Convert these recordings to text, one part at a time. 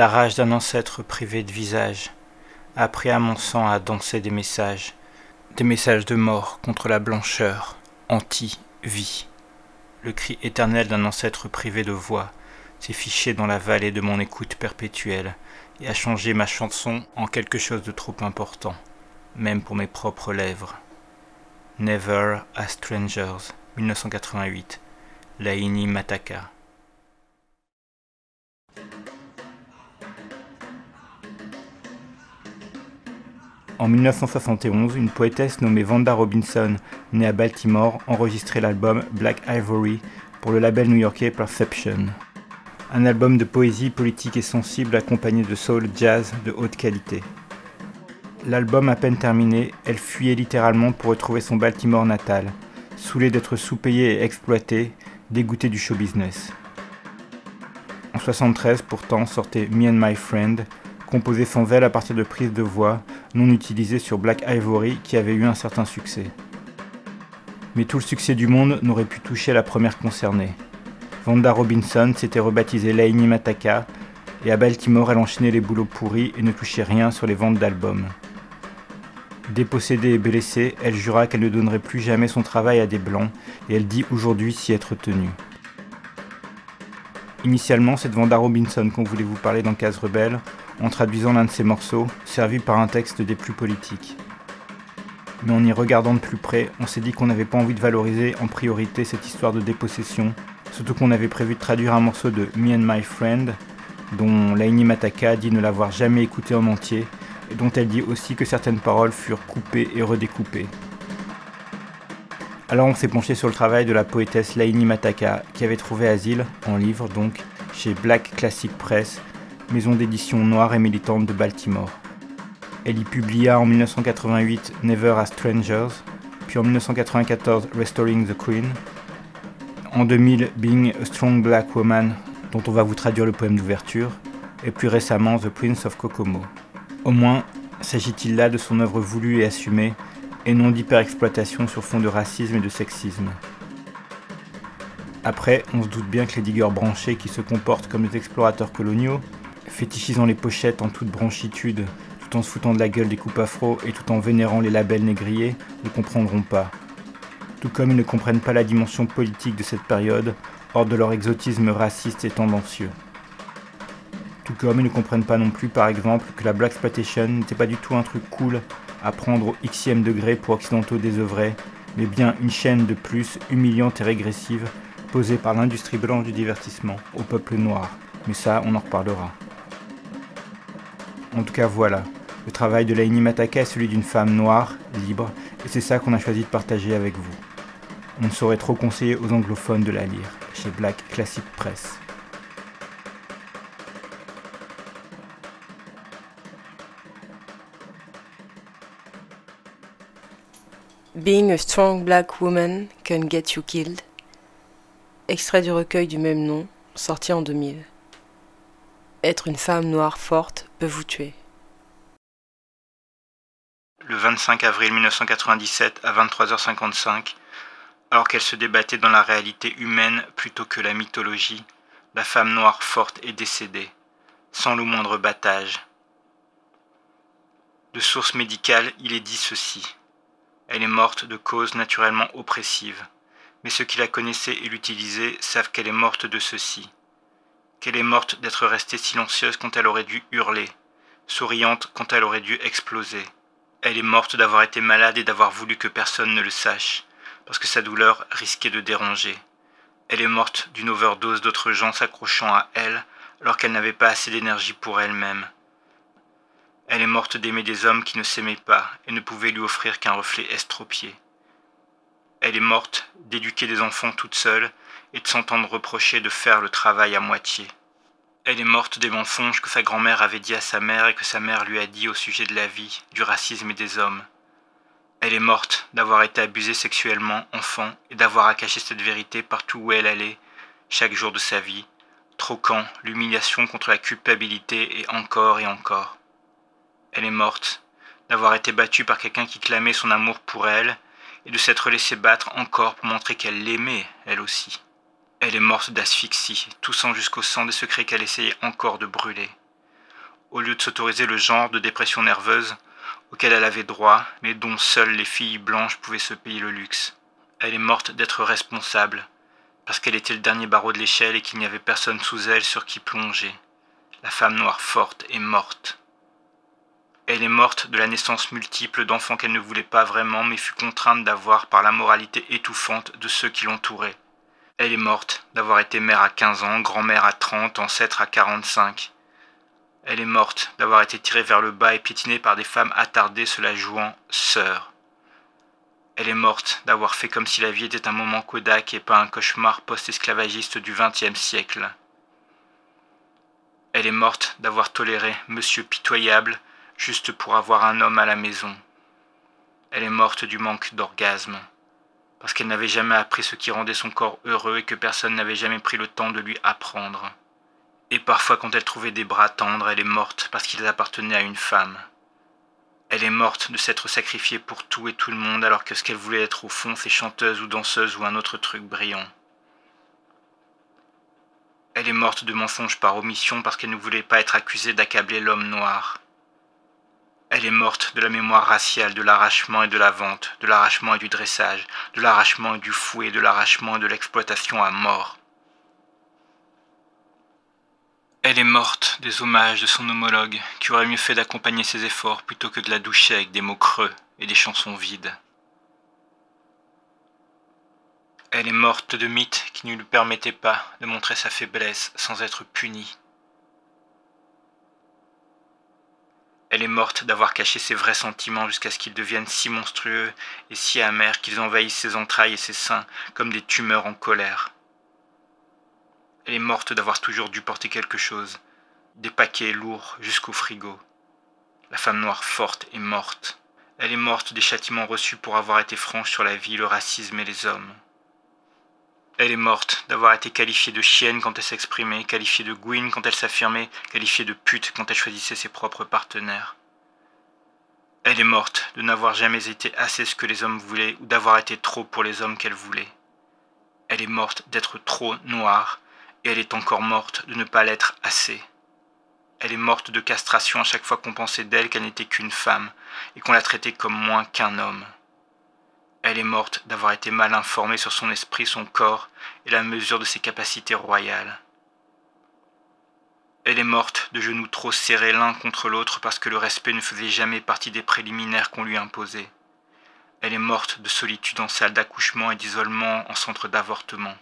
La rage d'un ancêtre privé de visage a appris à mon sang à danser des messages, des messages de mort contre la blancheur, anti-vie. Le cri éternel d'un ancêtre privé de voix s'est fiché dans la vallée de mon écoute perpétuelle et a changé ma chanson en quelque chose de trop important, même pour mes propres lèvres. Never a Strangers, 1988, Laini Mataka. En 1971, une poétesse nommée Vanda Robinson, née à Baltimore, enregistrait l'album Black Ivory pour le label new-yorkais Perception. Un album de poésie politique et sensible accompagné de soul jazz de haute qualité. L'album à peine terminé, elle fuyait littéralement pour retrouver son Baltimore natal, saoulée d'être sous-payée et exploitée, dégoûtée du show business. En 73, pourtant, sortait Me and My Friend, composé sans à partir de prises de voix non utilisées sur Black Ivory qui avait eu un certain succès. Mais tout le succès du monde n'aurait pu toucher la première concernée. Vanda Robinson s'était rebaptisée Laini Mataka et à Baltimore elle enchaînait les boulots pourris et ne touchait rien sur les ventes d'albums. Dépossédée et blessée, elle jura qu'elle ne donnerait plus jamais son travail à des blancs et elle dit aujourd'hui s'y être tenue. Initialement, c'est Vanda Robinson qu'on voulait vous parler dans Case Rebelle, en traduisant l'un de ses morceaux, servi par un texte des plus politiques. Mais en y regardant de plus près, on s'est dit qu'on n'avait pas envie de valoriser en priorité cette histoire de dépossession, surtout qu'on avait prévu de traduire un morceau de Me and My Friend, dont Laini Mataka dit ne l'avoir jamais écouté en entier, et dont elle dit aussi que certaines paroles furent coupées et redécoupées. Alors on s'est penché sur le travail de la poétesse Laini Mataka, qui avait trouvé asile, en livre donc, chez Black Classic Press, maison d'édition noire et militante de Baltimore. Elle y publia en 1988 Never as Strangers, puis en 1994 Restoring the Queen, en 2000 Being a Strong Black Woman, dont on va vous traduire le poème d'ouverture, et plus récemment The Prince of Kokomo. Au moins, s'agit-il là de son œuvre voulue et assumée, et non d'hyperexploitation sur fond de racisme et de sexisme. Après, on se doute bien que les diggers branchés qui se comportent comme des explorateurs coloniaux fétichisant les pochettes en toute branchitude, tout en se foutant de la gueule des coupes afro et tout en vénérant les labels négriers, ne comprendront pas. Tout comme ils ne comprennent pas la dimension politique de cette période, hors de leur exotisme raciste et tendancieux. Tout comme ils ne comprennent pas non plus, par exemple, que la Black Exploitation n'était pas du tout un truc cool à prendre au xème degré pour occidentaux désœuvrés, mais bien une chaîne de plus humiliante et régressive posée par l'industrie blanche du divertissement au peuple noir. Mais ça, on en reparlera. En tout cas, voilà. Le travail de Laini Mataka est celui d'une femme noire, libre, et c'est ça qu'on a choisi de partager avec vous. On ne saurait trop conseiller aux anglophones de la lire, chez Black Classic Press. Being a strong black woman can get you killed. Extrait du recueil du même nom, sorti en 2000. Être une femme noire forte Le 25 avril 1997 à 23h55, alors qu'elle se débattait dans la réalité humaine plutôt que la mythologie, la femme noire forte est décédée, sans le moindre battage. De source médicale, il est dit ceci. Elle est morte de cause naturellement oppressive, mais ceux qui la connaissaient et l'utilisaient savent qu'elle est morte de ceci qu'elle est morte d'être restée silencieuse quand elle aurait dû hurler, souriante quand elle aurait dû exploser. Elle est morte d'avoir été malade et d'avoir voulu que personne ne le sache, parce que sa douleur risquait de déranger. Elle est morte d'une overdose d'autres gens s'accrochant à elle alors qu'elle n'avait pas assez d'énergie pour elle-même. Elle est morte d'aimer des hommes qui ne s'aimaient pas et ne pouvaient lui offrir qu'un reflet estropié. Elle est morte d'éduquer des enfants toute seule et de s'entendre reprocher de faire le travail à moitié. Elle est morte des mensonges que sa grand-mère avait dit à sa mère et que sa mère lui a dit au sujet de la vie, du racisme et des hommes. Elle est morte d'avoir été abusée sexuellement enfant et d'avoir à cacher cette vérité partout où elle allait, chaque jour de sa vie, troquant l'humiliation contre la culpabilité et encore et encore. Elle est morte d'avoir été battue par quelqu'un qui clamait son amour pour elle et de s'être laissée battre encore pour montrer qu'elle l'aimait, elle aussi. Elle est morte d'asphyxie, toussant jusqu'au sang des secrets qu'elle essayait encore de brûler. Au lieu de s'autoriser le genre de dépression nerveuse auquel elle avait droit, mais dont seules les filles blanches pouvaient se payer le luxe. Elle est morte d'être responsable, parce qu'elle était le dernier barreau de l'échelle et qu'il n'y avait personne sous elle sur qui plonger. La femme noire forte est morte. Elle est morte de la naissance multiple d'enfants qu'elle ne voulait pas vraiment, mais fut contrainte d'avoir par la moralité étouffante de ceux qui l'entouraient. Elle est morte d'avoir été mère à 15 ans, grand-mère à 30, ancêtre à 45. Elle est morte d'avoir été tirée vers le bas et piétinée par des femmes attardées se la jouant sœur. Elle est morte d'avoir fait comme si la vie était un moment Kodak et pas un cauchemar post-esclavagiste du XXe siècle. Elle est morte d'avoir toléré Monsieur Pitoyable juste pour avoir un homme à la maison. Elle est morte du manque d'orgasme parce qu'elle n'avait jamais appris ce qui rendait son corps heureux et que personne n'avait jamais pris le temps de lui apprendre. Et parfois quand elle trouvait des bras tendres, elle est morte parce qu'ils appartenaient à une femme. Elle est morte de s'être sacrifiée pour tout et tout le monde alors que ce qu'elle voulait être au fond, c'est chanteuse ou danseuse ou un autre truc brillant. Elle est morte de mensonges par omission parce qu'elle ne voulait pas être accusée d'accabler l'homme noir. Elle est morte de la mémoire raciale, de l'arrachement et de la vente, de l'arrachement et du dressage, de l'arrachement et du fouet, de l'arrachement et de l'exploitation à mort. Elle est morte des hommages de son homologue, qui aurait mieux fait d'accompagner ses efforts plutôt que de la doucher avec des mots creux et des chansons vides. Elle est morte de mythes qui ne lui permettaient pas de montrer sa faiblesse sans être punie. Elle est morte d'avoir caché ses vrais sentiments jusqu'à ce qu'ils deviennent si monstrueux et si amers qu'ils envahissent ses entrailles et ses seins comme des tumeurs en colère. Elle est morte d'avoir toujours dû porter quelque chose, des paquets lourds jusqu'au frigo. La femme noire forte est morte. Elle est morte des châtiments reçus pour avoir été franche sur la vie, le racisme et les hommes. Elle est morte d'avoir été qualifiée de chienne quand elle s'exprimait, qualifiée de gouine quand elle s'affirmait, qualifiée de pute quand elle choisissait ses propres partenaires. Elle est morte de n'avoir jamais été assez ce que les hommes voulaient ou d'avoir été trop pour les hommes qu'elle voulait. Elle est morte d'être trop noire et elle est encore morte de ne pas l'être assez. Elle est morte de castration à chaque fois qu'on pensait d'elle qu'elle n'était qu'une femme et qu'on la traitait comme moins qu'un homme. Elle est morte d'avoir été mal informée sur son esprit, son corps et la mesure de ses capacités royales. Elle est morte de genoux trop serrés l'un contre l'autre parce que le respect ne faisait jamais partie des préliminaires qu'on lui imposait. Elle est morte de solitude en salle d'accouchement et d'isolement en centre d'avortement.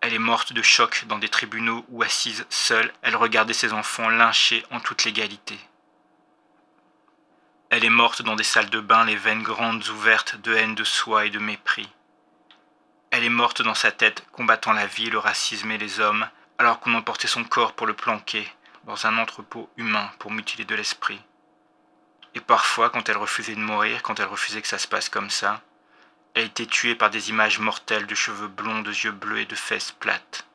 Elle est morte de choc dans des tribunaux où, assise seule, elle regardait ses enfants lynchés en toute légalité. Elle est morte dans des salles de bain, les veines grandes ouvertes de haine de soi et de mépris. Elle est morte dans sa tête, combattant la vie, le racisme et les hommes, alors qu'on emportait son corps pour le planquer dans un entrepôt humain pour mutiler de l'esprit. Et parfois, quand elle refusait de mourir, quand elle refusait que ça se passe comme ça, elle était tuée par des images mortelles de cheveux blonds, de yeux bleus et de fesses plates.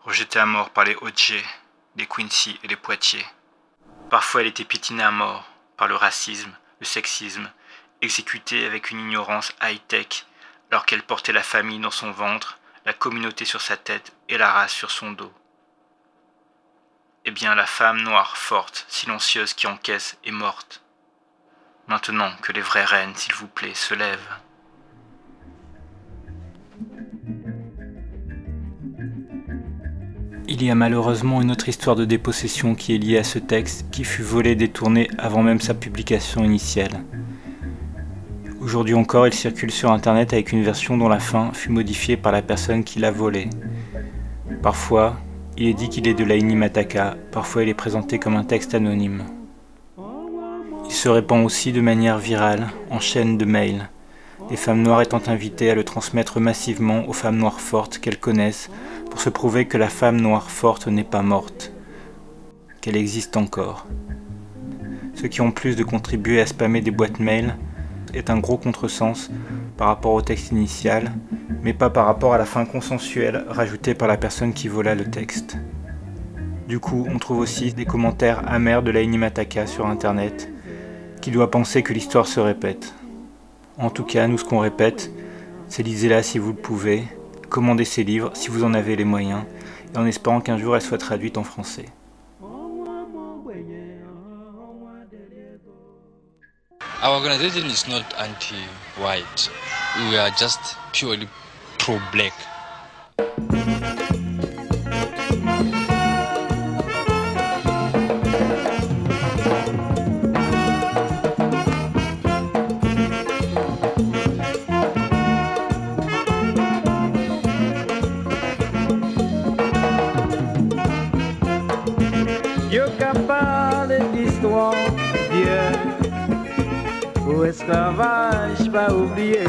Rejetée à mort par les Hodge, les Quincy et les Poitiers. Parfois elle était piétinée à mort par le racisme, le sexisme, exécutée avec une ignorance high-tech, alors qu'elle portait la famille dans son ventre, la communauté sur sa tête et la race sur son dos. Eh bien, la femme noire, forte, silencieuse qui encaisse est morte. Maintenant que les vraies reines, s'il vous plaît, se lèvent. Il y a malheureusement une autre histoire de dépossession qui est liée à ce texte, qui fut volé détourné avant même sa publication initiale. Aujourd'hui encore, il circule sur Internet avec une version dont la fin fut modifiée par la personne qui l'a volé. Parfois, il est dit qu'il est de la Inimataka, parfois il est présenté comme un texte anonyme. Il se répand aussi de manière virale, en chaîne de mails, les femmes noires étant invitées à le transmettre massivement aux femmes noires fortes qu'elles connaissent pour se prouver que la femme noire forte n'est pas morte, qu'elle existe encore. Ceux qui ont plus de contribuer à spammer des boîtes mail est un gros contresens par rapport au texte initial, mais pas par rapport à la fin consensuelle rajoutée par la personne qui vola le texte. Du coup, on trouve aussi des commentaires amers de la Mataka sur internet, qui doit penser que l'histoire se répète. En tout cas, nous ce qu'on répète, c'est lisez-la si vous le pouvez, commandez ses livres si vous en avez les moyens, et en espérant qu'un jour elle soit traduite en français. Our organization is not anti-white. We are just purely pro-black. Esclavage, pas oublié.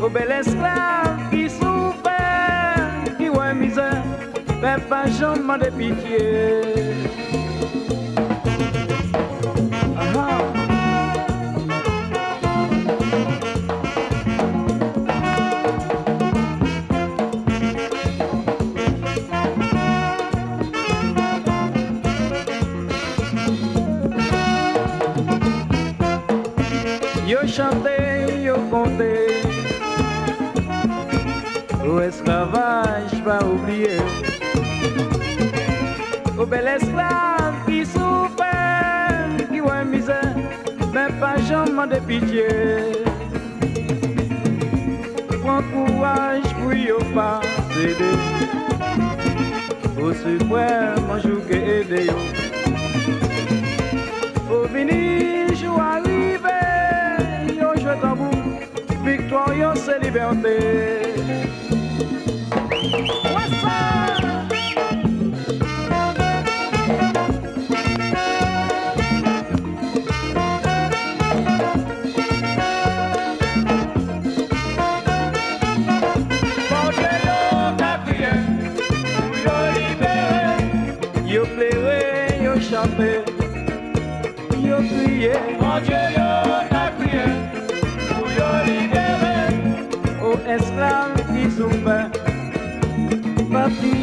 Au bel esclave qui souffre, qui ouais misère, fait pas jamais de pitié. Yo chanté, yo conté O esclavage pas oublié O bel esclave qui souffre Qui ouais misère Mais pas jamais de pitié. Prends courage pour yo pas céder Au suprême jour que venir Victorieux c'est liberté What's up?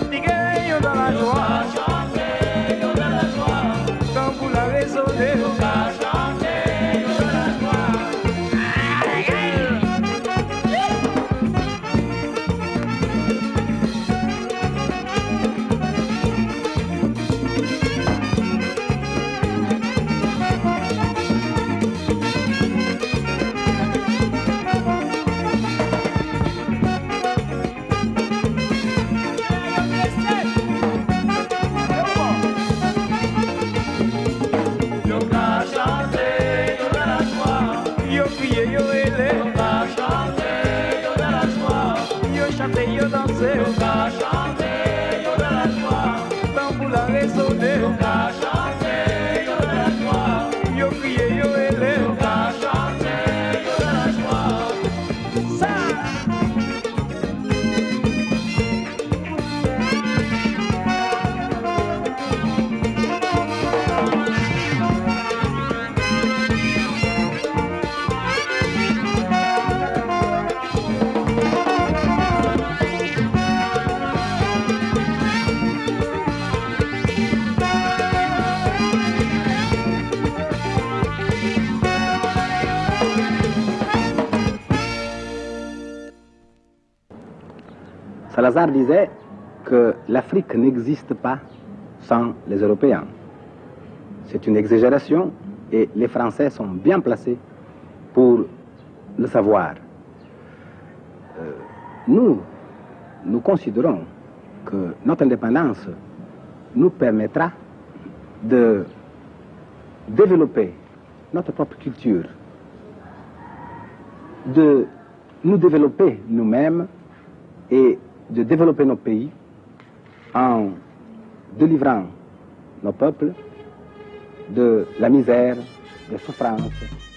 Pastigueiro, Dona Joana. Disait que l'Afrique n'existe pas sans les Européens. C'est une exagération et les Français sont bien placés pour le savoir. Euh, nous, nous considérons que notre indépendance nous permettra de développer notre propre culture, de nous développer nous-mêmes et de développer nos pays en délivrant nos peuples de la misère, des souffrances.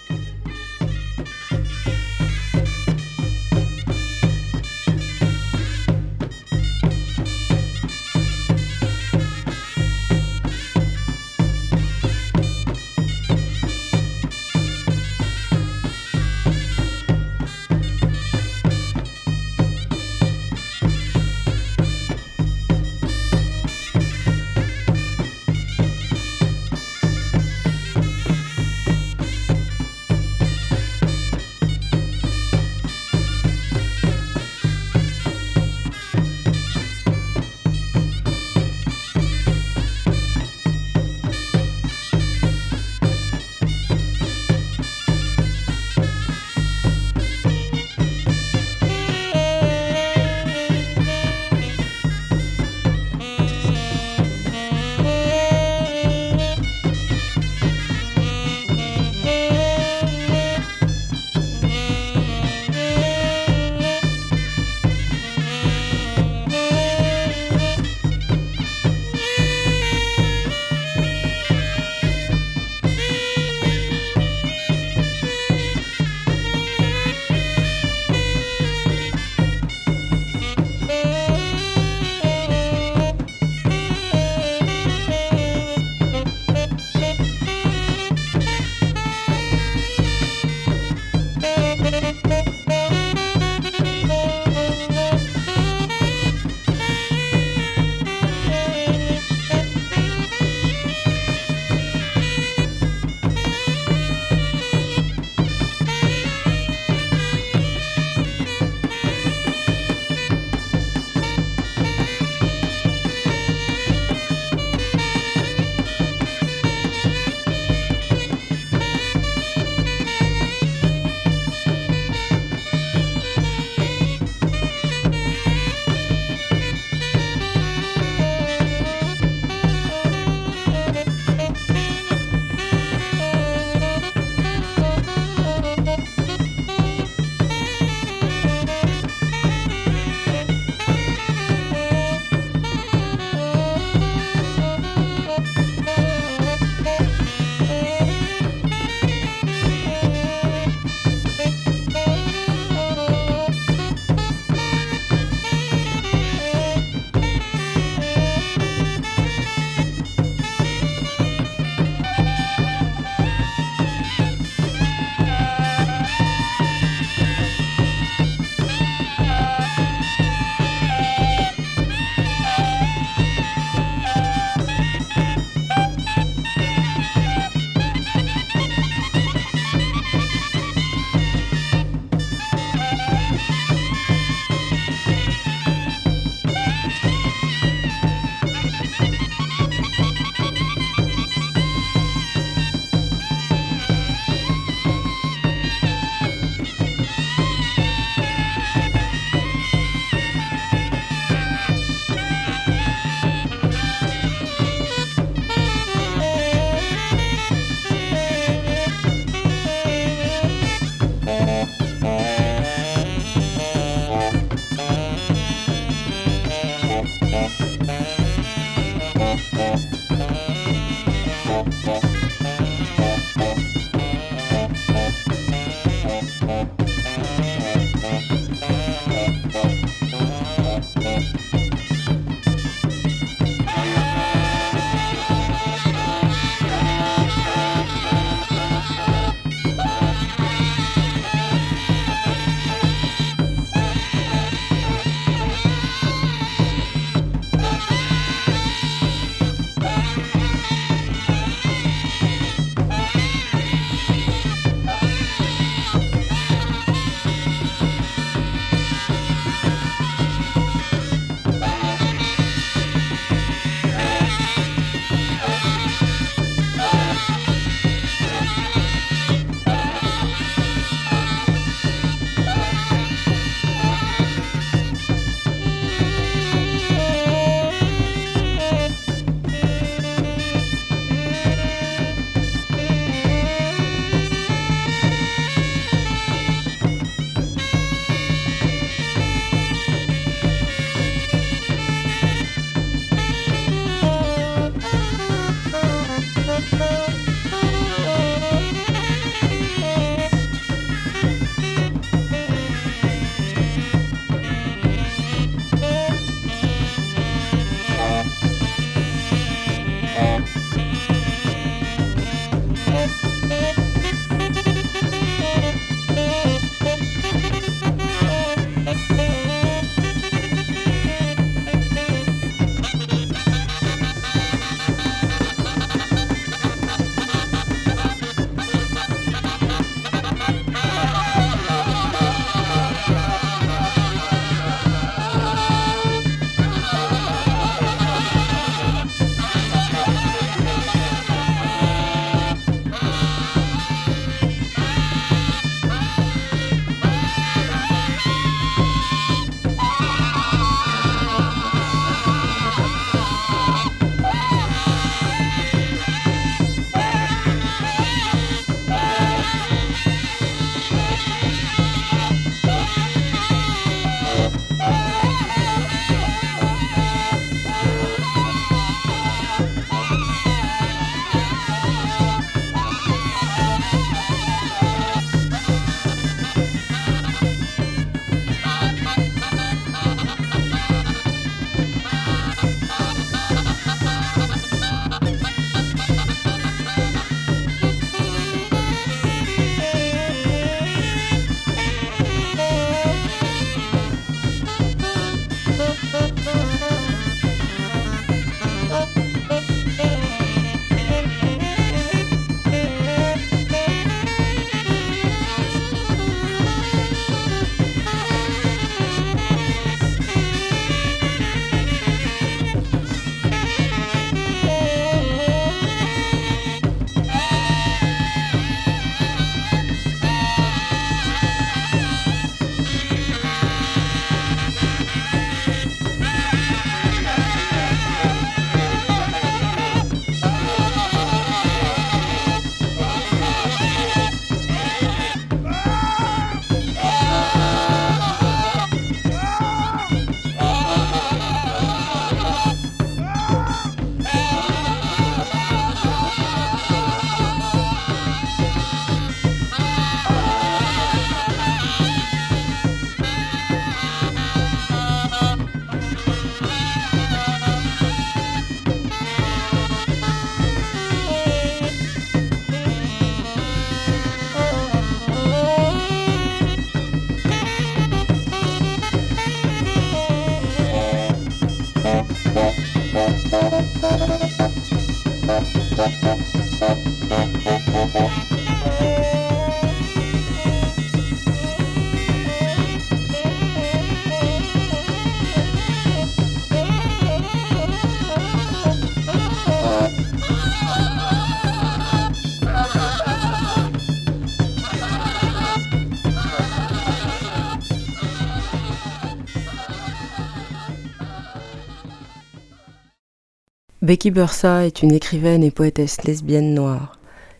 Becky Bursa est une écrivaine et poétesse lesbienne noire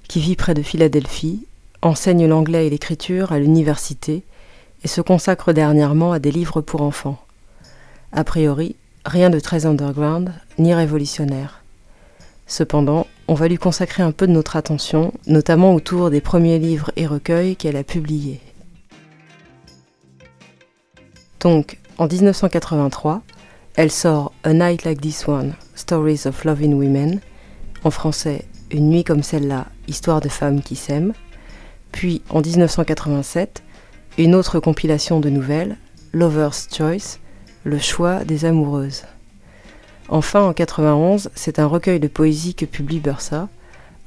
qui vit près de Philadelphie, enseigne l'anglais et l'écriture à l'université et se consacre dernièrement à des livres pour enfants. A priori, rien de très underground ni révolutionnaire. Cependant, on va lui consacrer un peu de notre attention, notamment autour des premiers livres et recueils qu'elle a publiés. Donc, en 1983, elle sort A Night Like This One, Stories of Loving Women, en français Une nuit comme celle-là, Histoire de femmes qui s'aiment, puis en 1987, une autre compilation de nouvelles, Lover's Choice, Le choix des amoureuses. Enfin, en 91, c'est un recueil de poésie que publie Bursa,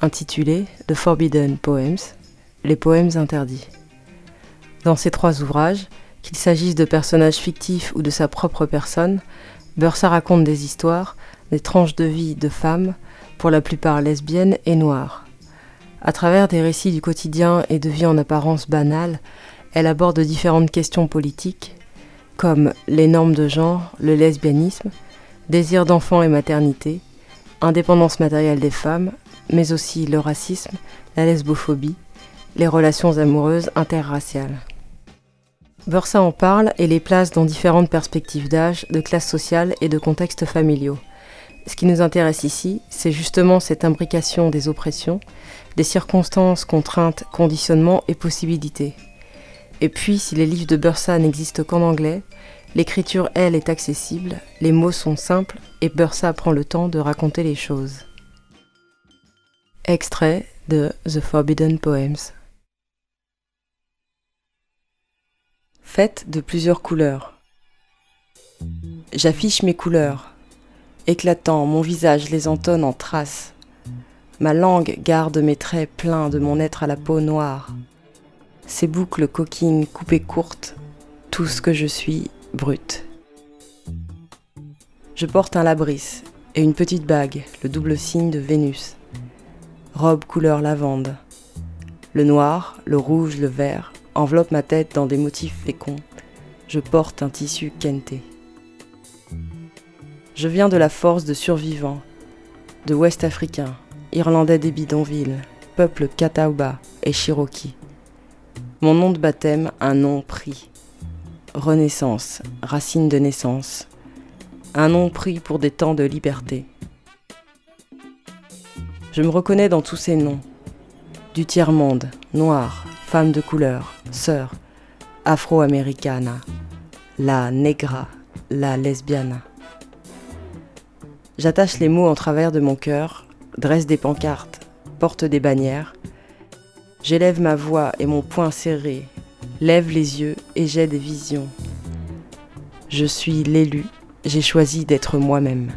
intitulé The Forbidden Poems, les poèmes interdits. Dans ces trois ouvrages, qu'il s'agisse de personnages fictifs ou de sa propre personne, Bursa raconte des histoires, des tranches de vie de femmes, pour la plupart lesbiennes et noires. À travers des récits du quotidien et de vie en apparence banale, elle aborde différentes questions politiques, comme les normes de genre, le lesbianisme, désir d'enfant et maternité, indépendance matérielle des femmes, mais aussi le racisme, la lesbophobie, les relations amoureuses interraciales. Bursa en parle et les place dans différentes perspectives d'âge, de classe sociale et de contextes familiaux. Ce qui nous intéresse ici, c'est justement cette imbrication des oppressions, des circonstances, contraintes, conditionnements et possibilités. Et puis, si les livres de Bursa n'existent qu'en anglais, l'écriture, elle, est accessible, les mots sont simples et Bursa prend le temps de raconter les choses. Extrait de The Forbidden Poems. faite de plusieurs couleurs. J'affiche mes couleurs. Éclatant, mon visage les entonne en traces. Ma langue garde mes traits pleins de mon être à la peau noire. Ces boucles coquines coupées courtes, tout ce que je suis, brut. Je porte un labris et une petite bague, le double signe de Vénus. Robe couleur lavande. Le noir, le rouge, le vert, enveloppe ma tête dans des motifs féconds. Je porte un tissu kenté. Je viens de la force de survivants, de Ouest africains, Irlandais des bidonvilles, peuple Catawba et Cherokee. Mon nom de baptême, un nom pris. Renaissance, racine de naissance. Un nom pris pour des temps de liberté. Je me reconnais dans tous ces noms. Du tiers-monde, noir, femme de couleur, sœur, afro-americana, la negra, la lesbiana. J'attache les mots en travers de mon cœur, dresse des pancartes, porte des bannières. J'élève ma voix et mon poing serré, lève les yeux et j'ai des visions. Je suis l'élu, j'ai choisi d'être moi-même.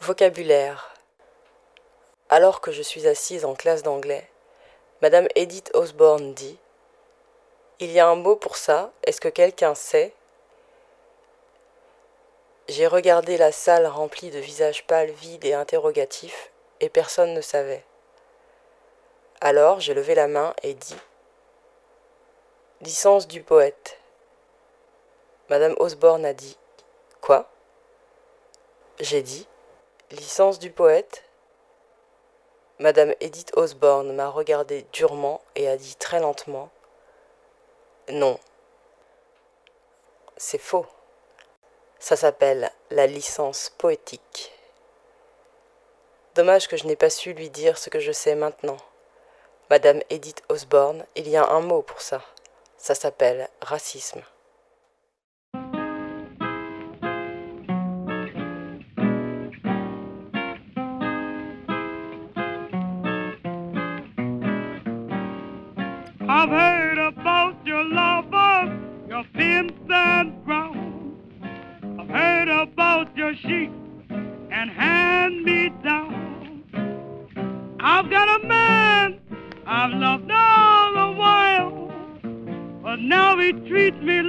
Vocabulaire. Alors que je suis assise en classe d'anglais, Madame Edith Osborne dit Il y a un mot pour ça, est-ce que quelqu'un sait? J'ai regardé la salle remplie de visages pâles, vides et interrogatifs, et personne ne savait. Alors j'ai levé la main et dit Licence du poète. Madame Osborne a dit Quoi? J'ai dit Licence du poète Madame Edith Osborne m'a regardé durement et a dit très lentement Non. C'est faux. Ça s'appelle la licence poétique. Dommage que je n'ai pas su lui dire ce que je sais maintenant. Madame Edith Osborne, il y a un mot pour ça. Ça s'appelle racisme. I've heard about your lovers, your pimps and grounds. I've heard about your sheep and hand me down. I've got a man I've loved all the while, but now he treats me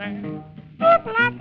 I stand? Come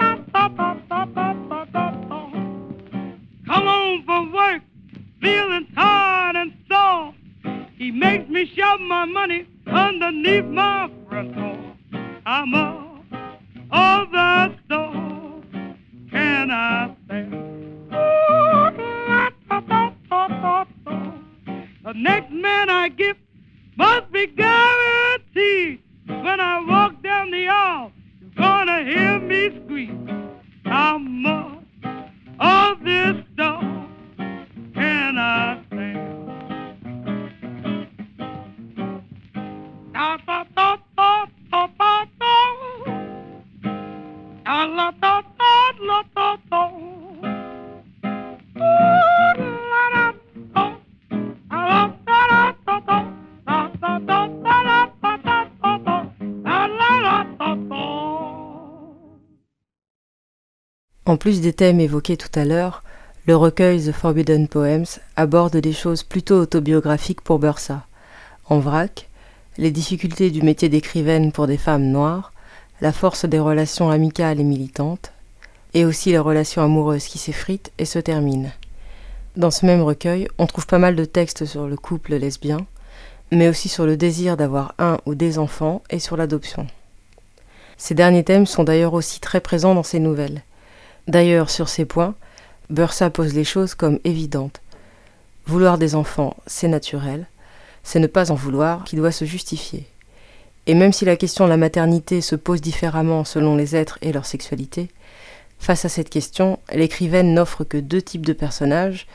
plus des thèmes évoqués tout à l'heure, le recueil The Forbidden Poems aborde des choses plutôt autobiographiques pour Bursa. En vrac, les difficultés du métier d'écrivaine pour des femmes noires, la force des relations amicales et militantes, et aussi les relations amoureuses qui s'effritent et se terminent. Dans ce même recueil, on trouve pas mal de textes sur le couple lesbien, mais aussi sur le désir d'avoir un ou des enfants et sur l'adoption. Ces derniers thèmes sont d'ailleurs aussi très présents dans ses nouvelles. D'ailleurs, sur ces points, Bursa pose les choses comme évidentes. Vouloir des enfants, c'est naturel, c'est ne pas en vouloir qui doit se justifier. Et même si la question de la maternité se pose différemment selon les êtres et leur sexualité, face à cette question, l'écrivaine n'offre que deux types de personnages,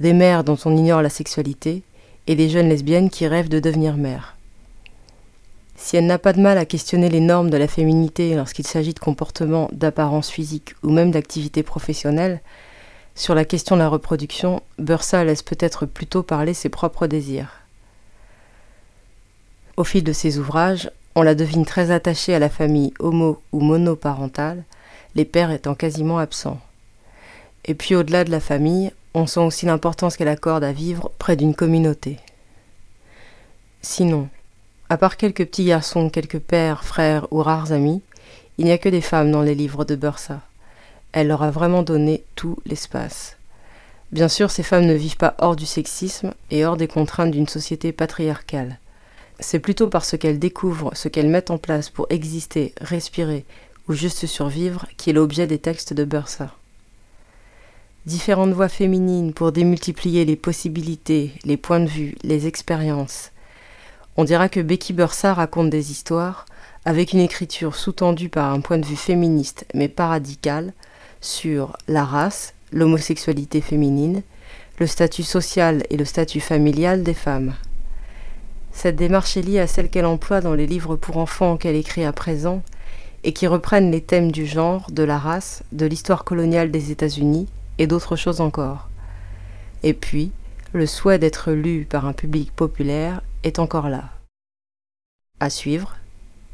des mères dont on ignore la sexualité et des jeunes lesbiennes qui rêvent de devenir mères. Si elle n'a pas de mal à questionner les normes de la féminité lorsqu'il s'agit de comportements d'apparence physique ou même d'activité professionnelle, sur la question de la reproduction, Bursa laisse peut-être plutôt parler ses propres désirs. Au fil de ses ouvrages, on la devine très attachée à la famille homo- ou monoparentale, les pères étant quasiment absents. Et puis au-delà de la famille, on sent aussi l'importance qu'elle accorde à vivre près d'une communauté. Sinon, à part quelques petits garçons, quelques pères, frères ou rares amis, il n'y a que des femmes dans les livres de Bursa. Elle leur a vraiment donné tout l'espace. Bien sûr, ces femmes ne vivent pas hors du sexisme et hors des contraintes d'une société patriarcale. C'est plutôt parce qu'elles découvrent ce qu'elles mettent en place pour exister, respirer ou juste survivre qui est l'objet des textes de Bursa. Différentes voix féminines pour démultiplier les possibilités, les points de vue, les expériences. On dira que Becky Bursa raconte des histoires avec une écriture sous-tendue par un point de vue féministe mais pas radical sur la race, l'homosexualité féminine, le statut social et le statut familial des femmes. Cette démarche est liée à celle qu'elle emploie dans les livres pour enfants qu'elle écrit à présent et qui reprennent les thèmes du genre, de la race, de l'histoire coloniale des États-Unis et d'autres choses encore. Et puis, le souhait d'être lu par un public populaire est encore là. À suivre,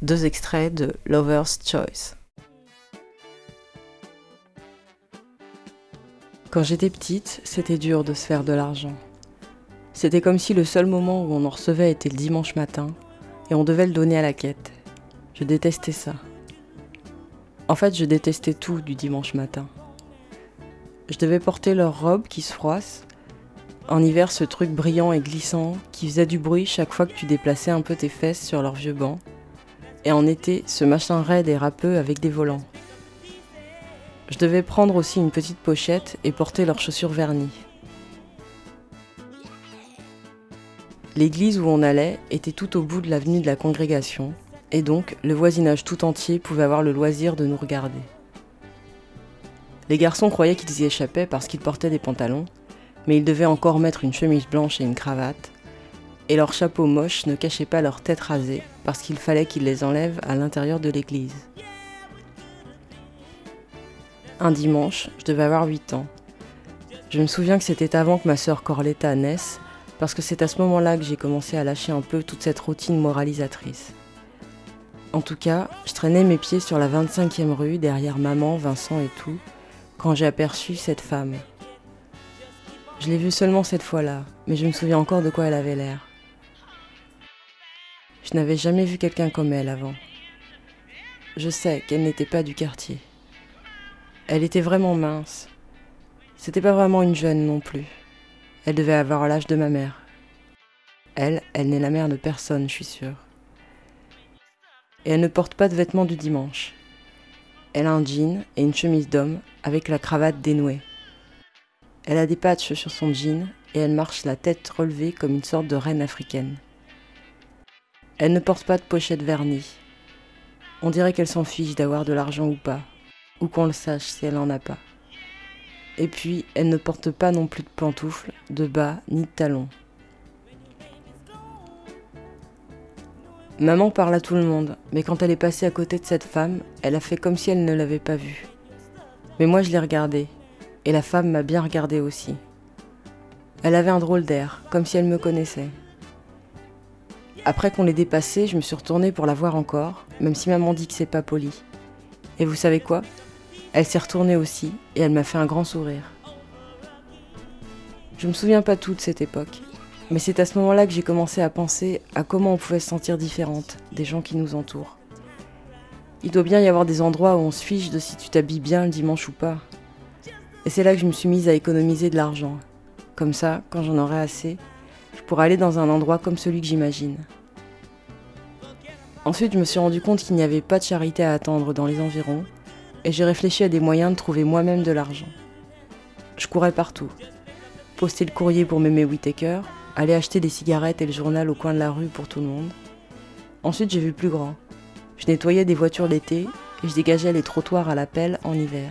deux extraits de Lover's Choice. Quand j'étais petite, c'était dur de se faire de l'argent. C'était comme si le seul moment où on en recevait était le dimanche matin et on devait le donner à la quête. Je détestais ça. En fait, je détestais tout du dimanche matin. Je devais porter leur robe qui se froisse. En hiver, ce truc brillant et glissant qui faisait du bruit chaque fois que tu déplaçais un peu tes fesses sur leur vieux banc. Et en été, ce machin raide et râpeux avec des volants. Je devais prendre aussi une petite pochette et porter leurs chaussures vernies. L'église où on allait était tout au bout de l'avenue de la congrégation, et donc le voisinage tout entier pouvait avoir le loisir de nous regarder. Les garçons croyaient qu'ils y échappaient parce qu'ils portaient des pantalons, mais ils devaient encore mettre une chemise blanche et une cravate, et leurs chapeaux moches ne cachaient pas leur tête rasée parce qu'il fallait qu'ils les enlèvent à l'intérieur de l'église. Un dimanche, je devais avoir 8 ans. Je me souviens que c'était avant que ma sœur Corletta naisse, parce que c'est à ce moment-là que j'ai commencé à lâcher un peu toute cette routine moralisatrice. En tout cas, je traînais mes pieds sur la 25e rue, derrière maman, Vincent et tout, quand j'ai aperçu cette femme. Je l'ai vue seulement cette fois-là, mais je me souviens encore de quoi elle avait l'air. Je n'avais jamais vu quelqu'un comme elle avant. Je sais qu'elle n'était pas du quartier. Elle était vraiment mince. C'était pas vraiment une jeune non plus. Elle devait avoir l'âge de ma mère. Elle, elle n'est la mère de personne, je suis sûre. Et elle ne porte pas de vêtements du dimanche. Elle a un jean et une chemise d'homme avec la cravate dénouée. Elle a des patchs sur son jean et elle marche la tête relevée comme une sorte de reine africaine. Elle ne porte pas de pochette vernie. On dirait qu'elle s'en fiche d'avoir de l'argent ou pas ou qu'on le sache si elle en a pas. Et puis, elle ne porte pas non plus de pantoufles, de bas ni de talons. Maman parle à tout le monde, mais quand elle est passée à côté de cette femme, elle a fait comme si elle ne l'avait pas vue. Mais moi je l'ai regardée, et la femme m'a bien regardée aussi. Elle avait un drôle d'air, comme si elle me connaissait. Après qu'on l'ait dépassée, je me suis retournée pour la voir encore, même si maman dit que c'est pas poli. Et vous savez quoi? Elle s'est retournée aussi et elle m'a fait un grand sourire. Je me souviens pas tout de cette époque, mais c'est à ce moment-là que j'ai commencé à penser à comment on pouvait se sentir différente des gens qui nous entourent. Il doit bien y avoir des endroits où on se fiche de si tu t'habilles bien le dimanche ou pas. Et c'est là que je me suis mise à économiser de l'argent. Comme ça, quand j'en aurai assez, je pourrai aller dans un endroit comme celui que j'imagine. Ensuite, je me suis rendu compte qu'il n'y avait pas de charité à attendre dans les environs et j'ai réfléchi à des moyens de trouver moi-même de l'argent. Je courais partout. Poster le courrier pour Mémé Whittaker, aller acheter des cigarettes et le journal au coin de la rue pour tout le monde. Ensuite, j'ai vu plus grand. Je nettoyais des voitures l'été et je dégageais les trottoirs à la pelle en hiver.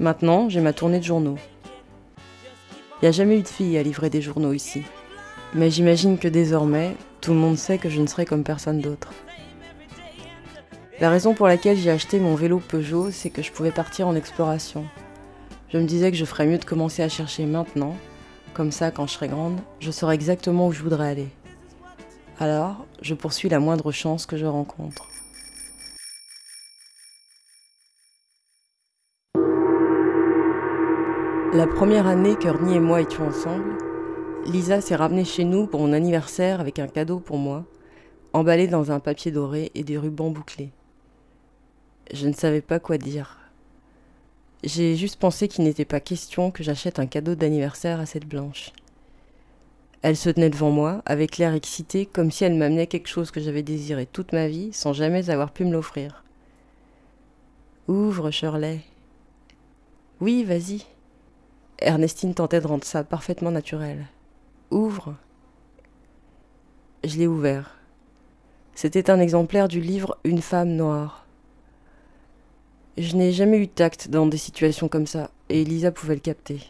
Maintenant, j'ai ma tournée de journaux. Il n'y a jamais eu de fille à livrer des journaux ici. Mais j'imagine que désormais, tout le monde sait que je ne serai comme personne d'autre. La raison pour laquelle j'ai acheté mon vélo Peugeot, c'est que je pouvais partir en exploration. Je me disais que je ferais mieux de commencer à chercher maintenant, comme ça quand je serai grande, je saurai exactement où je voudrais aller. Alors, je poursuis la moindre chance que je rencontre. La première année qu'Ernie et moi étions ensemble, Lisa s'est ramenée chez nous pour mon anniversaire avec un cadeau pour moi, emballé dans un papier doré et des rubans bouclés. Je ne savais pas quoi dire. J'ai juste pensé qu'il n'était pas question que j'achète un cadeau d'anniversaire à cette blanche. Elle se tenait devant moi, avec l'air excité, comme si elle m'amenait quelque chose que j'avais désiré toute ma vie, sans jamais avoir pu me l'offrir. Ouvre, Shirley. Oui, vas-y. Ernestine tentait de rendre ça parfaitement naturel. Ouvre. Je l'ai ouvert. C'était un exemplaire du livre Une femme noire. Je n'ai jamais eu tact dans des situations comme ça, et Elisa pouvait le capter.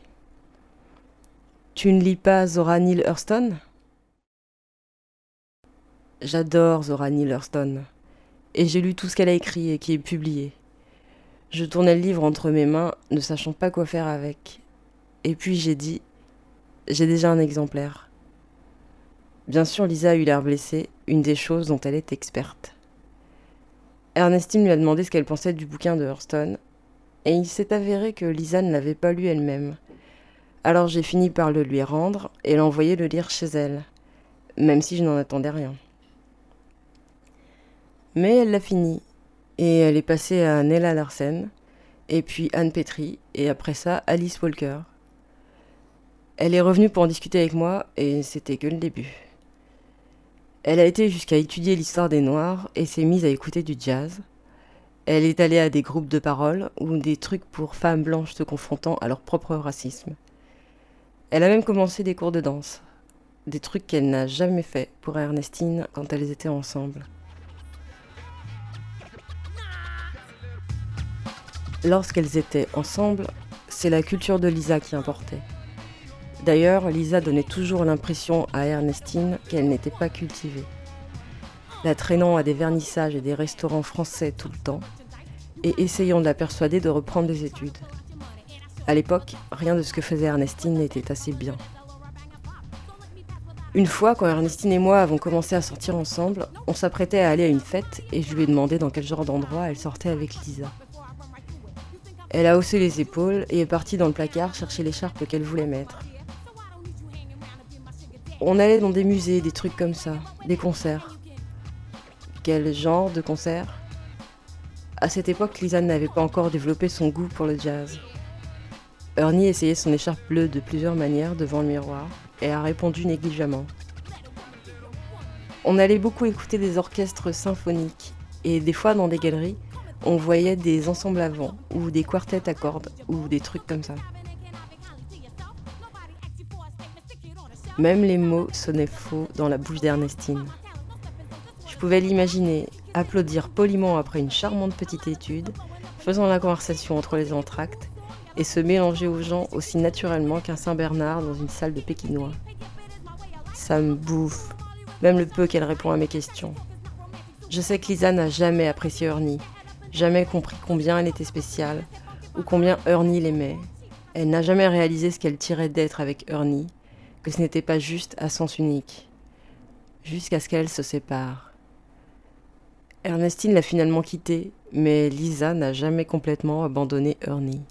Tu ne lis pas Zora Neale Hurston? J'adore Zora Neale Hurston. Et j'ai lu tout ce qu'elle a écrit et qui est publié. Je tournais le livre entre mes mains, ne sachant pas quoi faire avec. Et puis j'ai dit J'ai déjà un exemplaire. Bien sûr, Lisa a eu l'air blessée, une des choses dont elle est experte. Ernestine lui a demandé ce qu'elle pensait du bouquin de Hurston, et il s'est avéré que Lisa ne l'avait pas lu elle-même. Alors j'ai fini par le lui rendre et l'envoyer le lire chez elle, même si je n'en attendais rien. Mais elle l'a fini, et elle est passée à Nella Larsen, et puis Anne Petrie, et après ça Alice Walker. Elle est revenue pour en discuter avec moi, et c'était que le début. Elle a été jusqu'à étudier l'histoire des Noirs et s'est mise à écouter du jazz. Elle est allée à des groupes de parole ou des trucs pour femmes blanches se confrontant à leur propre racisme. Elle a même commencé des cours de danse, des trucs qu'elle n'a jamais fait pour Ernestine quand elles étaient ensemble. Lorsqu'elles étaient ensemble, c'est la culture de Lisa qui importait. D'ailleurs, Lisa donnait toujours l'impression à Ernestine qu'elle n'était pas cultivée. La traînant à des vernissages et des restaurants français tout le temps, et essayant de la persuader de reprendre des études. À l'époque, rien de ce que faisait Ernestine n'était assez bien. Une fois, quand Ernestine et moi avons commencé à sortir ensemble, on s'apprêtait à aller à une fête et je lui ai demandé dans quel genre d'endroit elle sortait avec Lisa. Elle a haussé les épaules et est partie dans le placard chercher l'écharpe qu'elle voulait mettre. On allait dans des musées, des trucs comme ça, des concerts. Quel genre de concert? À cette époque, Lisa n'avait pas encore développé son goût pour le jazz. Ernie essayait son écharpe bleue de plusieurs manières devant le miroir et a répondu négligemment. On allait beaucoup écouter des orchestres symphoniques et des fois dans des galeries, on voyait des ensembles à vent ou des quartettes à cordes ou des trucs comme ça. Même les mots sonnaient faux dans la bouche d'Ernestine. Je pouvais l'imaginer applaudir poliment après une charmante petite étude, faisant la conversation entre les entractes, et se mélanger aux gens aussi naturellement qu'un Saint-Bernard dans une salle de Pékinois. Ça me bouffe, même le peu qu'elle répond à mes questions. Je sais que Lisa n'a jamais apprécié Ernie, jamais compris combien elle était spéciale, ou combien Ernie l'aimait. Elle n'a jamais réalisé ce qu'elle tirait d'être avec Ernie, que ce n'était pas juste à sens unique, jusqu'à ce qu'elles se séparent. Ernestine l'a finalement quitté, mais Lisa n'a jamais complètement abandonné Ernie.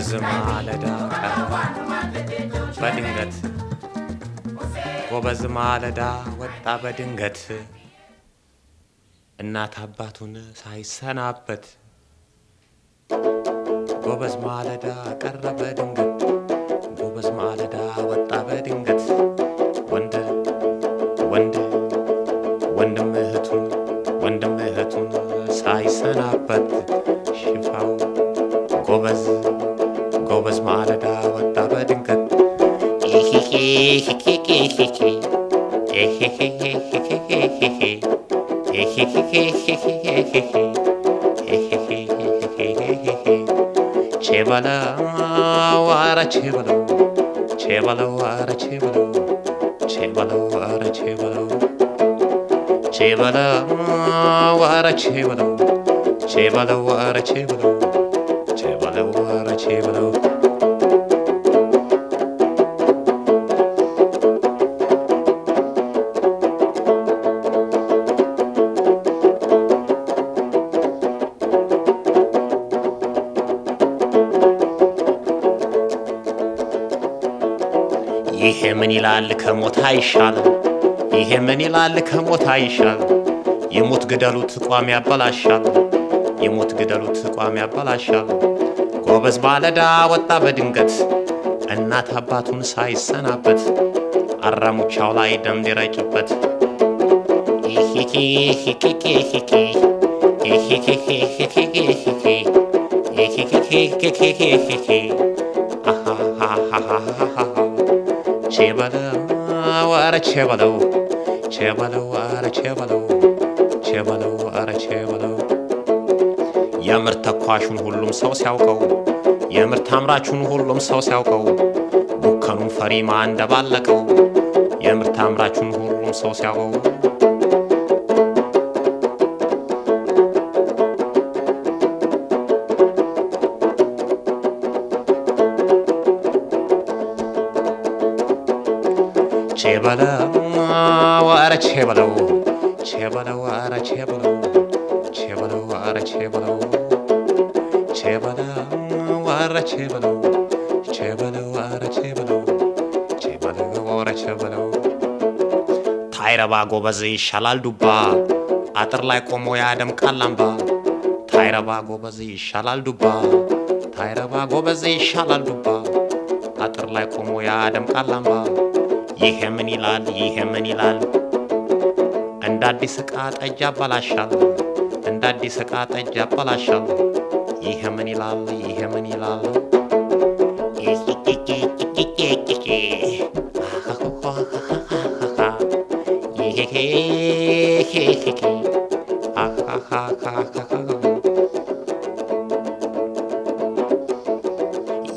ጎበዝማለዳ ቀረበ በድንገት ጎበዝማለዳ ወጣ በድንገት እናት አባቱን ሳይሰናበት ጎበዝ ማለዳ ቀረ ድንገት ara chevalo, chevalo ara chevalo, chevalo ara chevalo, chevalo ara chevalo, chevalo ara chevalo. ምን ይላል ከሞት አይሻልም? ይሄ ምን ይላል ከሞት አይሻልም? የሞት ግደሉት ቋም ያበላሻል። የሞት ግደሉት ቋም ያበላሻል። ጎበዝ ባለዳ ወጣ በድንገት እናት አባቱን ሳይሰናበት አራሙቻው ላይ ደም ሊረጭበት ቼበለው አረ ቼበለው ቼበለው አረ ቼበለው ቼበለው አረ ቼበለው የምርት ተኳሹን ሁሉም ሰው ሲያውቀው የምርት አምራቹን ሁሉም ሰው ሲያውቀው ቡከኑን ፈሪማ እንደባለቀው የምርት አምራቹን ሁሉም ሰው ሲያውቀው በለው ኧረ ቼ በለው ቼ በለው ኧረ ቼ በለው ቼ በለው ኧረ ቼ በለው ቼ በለው ኧረ ቼ በለው ቼ በለው ኧረ ቼ በለው ቼ በለው ኧረ ቼ በለው ታይረባ ጎበዝ ይሻላል ዱባ! አጥር ላይ ቆሞ ያደምቃል አምባ! ታይረባ ጎበዝ ይሻላል ዱባ! ታይረባ ጎበዝ ይሻላል ዱባ! አጥር ላይ ቆሞ ያደምቃል አምባ! ይሄ ምን ይላል? ይሄ ምን ይላል? እንደ አዲስ ዕቃ ጠጅ ያበላሻል እንደ አዲስ ዕቃ ጠጅ ያበላሻል ይሄ ምን ይላል? ይሄ ምን ይላል?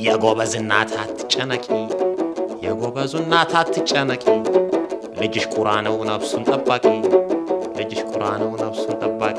የጎበዝ እናት አትጨነቂ የጎበዙ እናት አትጨነቂ፣ ልጅሽ ቁራ ነው ነፍሱን ጠባቂ፣ ልጅሽ ቁራ ነው ነፍሱን ጠባቂ።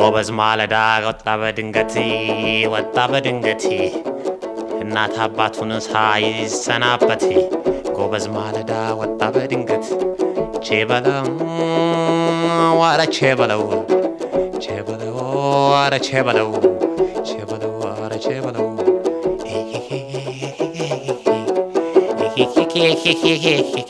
ጎበዝ ማለዳ ወጣ በድንገት ወጣ በድንገት እናት አባቱን ሳይሰናበት ጎበዝ ማለዳ ወጣ በድንገት ቼበለው ዋረ ቼበለው ቼበለው ዋረ ቼበለው ቼበለው ዋረ ቼበለው Des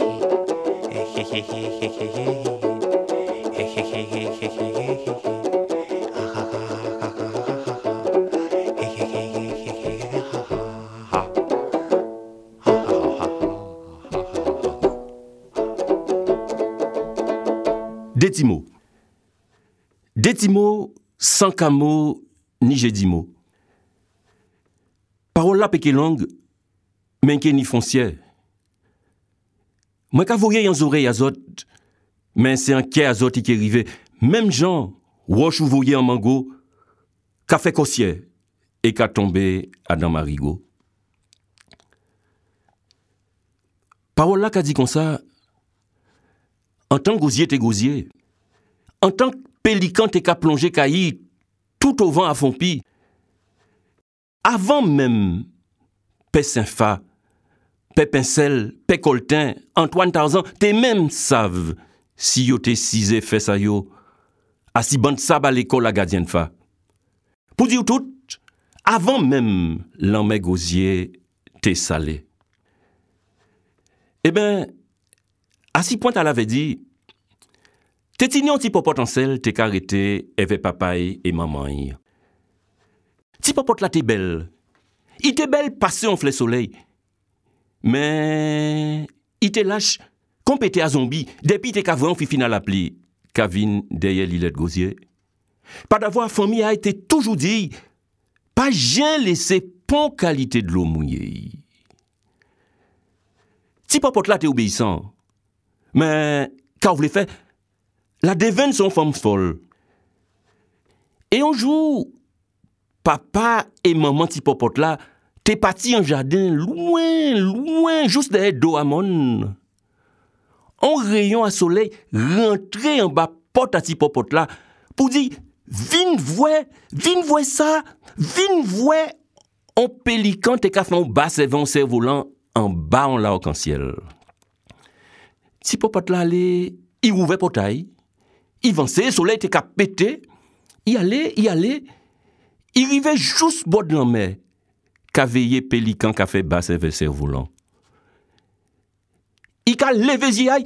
Des petits mots sans camo ni j'ai dit mots. Parole là péké langue, mais ni foncière. Moi voyer en oreilles azote, mais c'est un quai azote qui est arrivé. Même gens, roche ou voyer en mango, qu'a fait cossière et qu'a tombé à dans marigot. Parole là qu'a dit comme ça, en tant que gosier t'es gosier, en tant que pélican t'es qu'à plonger caillis tout au vent à fond pi. Avant même Pé Saint-Fa, Pé Pincel, Pé Coltin, Antoine Tarzan, t'es même savent si yo t'es cisé fait ça yo, à si bande sable à l'école à gardienne fa. Pour dire tout, avant même l'emmè gosier t'es salé. Eh ben, à si point elle avait dit, Te tinyon ti popot ansel te karete eve papay e mamay. Ti popot la te bel. I te bel pase an fle soley. Men, i te lache kompete a zombi depi te kavran fi final ap li. Kavin deye li let gozye. Pa davwa fami a ete toujou di, pa jen lese pon kalite dlo mounye. Ti popot la te obeysan. Men, ka ou vle fe, la deven son fom fol. E yonjou, papa e maman ti popot la, te pati an jaden louen, louen, jous de do amon. An reyon a soley, rentre an ba pot a ti popot la, pou di, vin vwe, vin vwe sa, vin vwe, an pelikan te ka fon bas evan se volan, an ba an la okansyel. Ti popot la le, i ouve potay, ivansè, soley te ka pète, i ale, i ale, i rive jous bod nan mè, ka veye pelikan ka fe basè ve servoulan. I ka leve ziyay,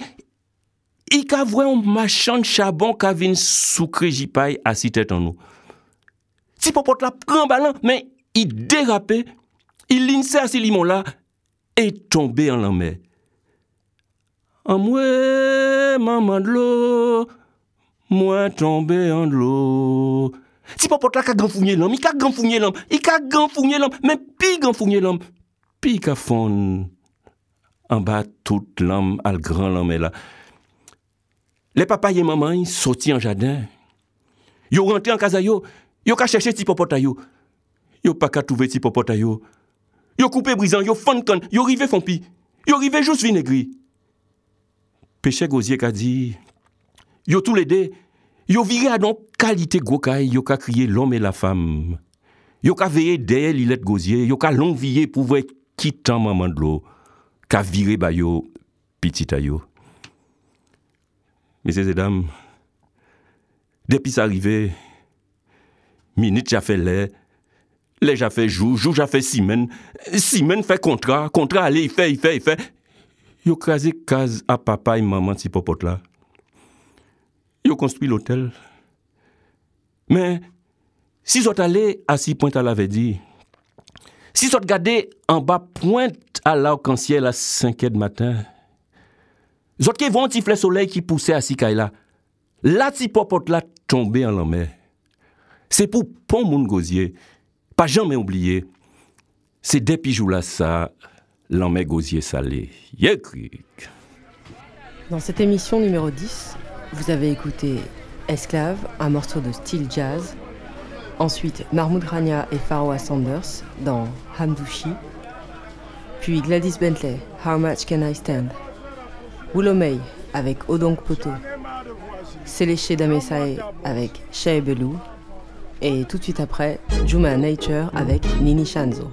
i ka vwe yon machan chabon ka vin soukri jipay asitet an nou. Si popot la pran balan, men i derape, i linse asi limon la, e tombe an lan mer. An mwe, maman dlo, Mwen tombe an dlo. Ti popot la ka ganfounye lam, i ka ganfounye lam, i ka ganfounye lam, men pi ganfounye lam, pi ka fon. An ba tout lam al gran lam e la. Le papa ye maman yi soti an jaden. Yo rente an kaza yo, yo ka chèche ti popot a yo. Yo pa ka touve ti popot a yo. Yo koupe brisan, yo fon kon, yo rive fon pi, yo rive jous vinegri. Peche gozye ka di... Yo tou lede, yo vire a don kalite gwo kay, yo ka kriye l'om e la fam. Yo ka veye deye li let gozye, yo ka longviye pou vwe kitan maman dlo, ka vire bayo pitita yo. Mese zedam, depi sa rive, minit ja fe le, le ja fe jou, jou ja fe simen, simen fe kontra, kontra ale, i fe, i fe, i fe. Yo kaze kaz apapay maman si popot la. yo konstruy l'hotel. Men, si sot ale asi point ala ve di, si sot gade an ba point ala okansye la 5e de matin, sot ke von ti fle soley ki pousse asi kay la, la ti popot la tombe an lan mer. Se pou pon moun gozye, pa janmen oubliye, se depi jou la sa, lan mer gozye sale. Yekrik! Dans cette émission numéro 10, vous avez écouté Esclave, un morceau de style jazz. Ensuite, Mahmoud Rania et Faroua Sanders dans Hamdouchi. Puis Gladys Bentley, How Much Can I Stand? May avec Odong Poto. Séléché Damesae avec Shea Belou. Et tout de suite après, Juma Nature avec Nini Shanzo.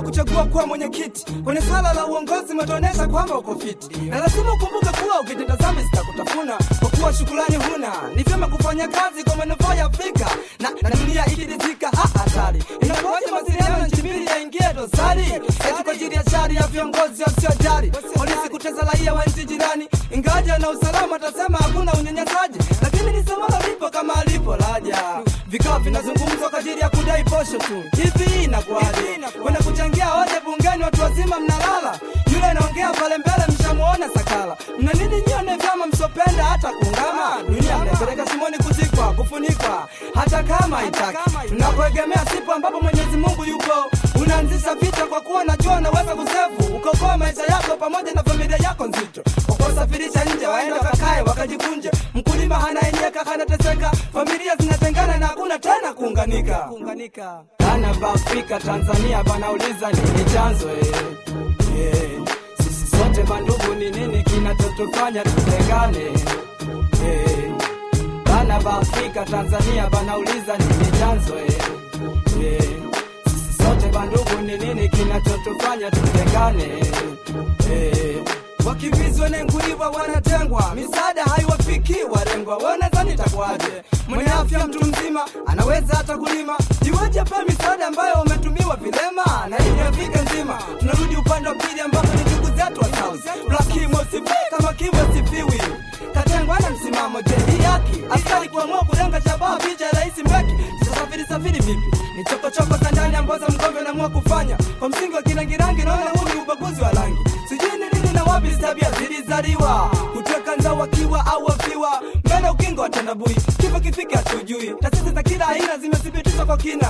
Msaliti, kuchagua kuwa mwenyekiti. Kwenye swala la uongozi, umetuonyesha kwamba uko fiti, na lazima ukumbuke kuwa ukitenda dhambi zitakutafuna, kwa kuwa shukrani huna. Ni vyema kufanya kazi kwa manufaa ya Afrika. Na, na dunia ikiridhika. Ah, hatari. Inakuwaje mawasiliano nchi mbili yaingie dosari, eti kwa ajili ya shari ya viongozi wasiojari, polisi kutesa raia wa nchi jirani, ingaja na usalama atasema hakuna unyanyasaji, lakini ni somo lipo kama alipo laja. Vikao vinazungumzwa kwa ajili ya kudai posho tu, hivi inakuwaje? Kwenda kuchangia wote bungeni, watu wazima mnalala, yule naongea pale mbele, mshamuona sakala. Mna nini nyone vyama msopenda hata kuungama? Dunia mnaipeleka shimoni kuzikwa, kufunikwa, hata kama itaki. Tunakuegemea sipo ambapo Mwenyezi Mungu yupo, unaanzisha vita kwa kuwa najua unaweza kusefu ukokoa maisha yako pamoja na familia yako nzito, kwakuwasafirisha nje, waenda wakakae wakajikunje. Mkulima hanaenyeka, hanateseka, familia zinatengana na hakuna tena kuunganika. kuunganika. Bana Afrika Tanzania banauliza nini chanzo eh? Sisi sote mandugu, ni nini kinachotufanya tutengane eh? Bana ba Afrika Tanzania banauliza nini chanzo eh? Eh, sisi sote bandugu, ni nini kinachotufanya tutengane eh? Wakimbizi wanenguliwa wanatengwa, misaada haiwafiki walengwa. Wanadhani itakuwaje? Mwenye afya mtu mzima anaweza hata kulima, iweje pe misaada ambayo umetumiwa vilema na ili Afrika nzima? Tunarudi upande wa pili ambapo ni ndugu zetu wa South. Black sifiwi kama Kimwe sifiwi Katengwa na msimamo, je, hii haki? Askari kuamua kulenga shabaha picha ya rais Mbeki, tutasafiri safiri vipi? Ni chokochoko za ndani ambazo mgombe anaamua kufanya kwa msingi wa kirangirangi. Naona huu ni ubaguzi wa rangi, sijui wapi tabia zilizaliwa? Kuteka nza wakiwa au wafiwa? Mbele ukingo watandabui kifo kifika hatujui. Taasisi za kila aina zimethibitishwa kwa kina,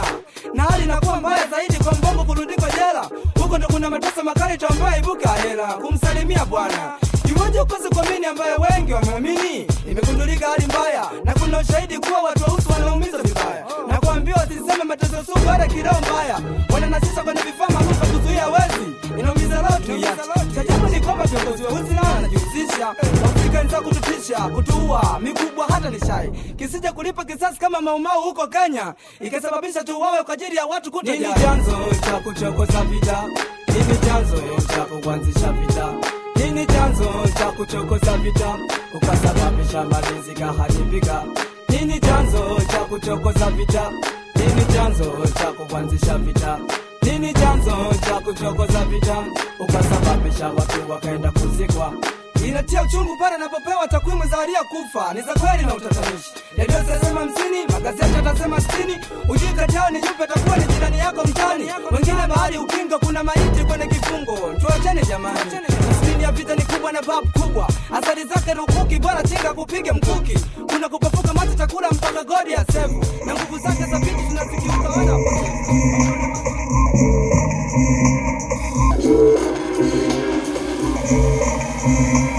na hali inakuwa mbaya zaidi kwa mbongo kurundikwa jela. Huko ndo kuna mateso makali, tuambaye ibuka hela. Kumsalimia bwana. Iweje ukose kuamini ambaye wengi wameamini? Imegundulika hali mbaya. Na kuna ushahidi kuwa watu wausu wanaumizwa vibaya, na kuambiwa wasiseme mateso sugu hata kiroho mbaya, wananasisha kwenye vifaa maarufu kuzuia wezi. Inaumiza lotu tu ni viongozi weusi nao wanajihusisha Waafrika ni za kututisha, kutuua, mikubwa hata ni shai, kisija kulipa kisasi kama maumau huko Kenya, ikasababisha tuuawe kwa ajili ya watu kutojali. Nini chanzo cha kuchokoza vita? Nini chanzo cha kuanzisha vita? Nini chanzo cha kuchokoza vita ukasababisha malinzi kaharibika? Nini chanzo cha kuchokoza vita? Nini chanzo cha kuanzisha vita? Nini chanzo cha kuchokoza vita ukasababisha watu wakaenda kuzikwa? Inatia uchungu pale napopewa takwimu za waliokufa ni za kweli na utatanishi. Redio zinasema hamsini, magazeti atasema sitini. Ujui kati ni yupi atakuwa ni jirani yako mtani. Wengine bahari ukingo, kuna maiti kwenye kifungo. Tuachane jamani, skrini ya vita ni kubwa na babu kubwa, athari zake rukuki, bora chinga kupige mkuki. Kuna kupafuka macho chakula mpaka godi ya sevu, na nguvu zake za vitu tunazikiuka wana Thank you.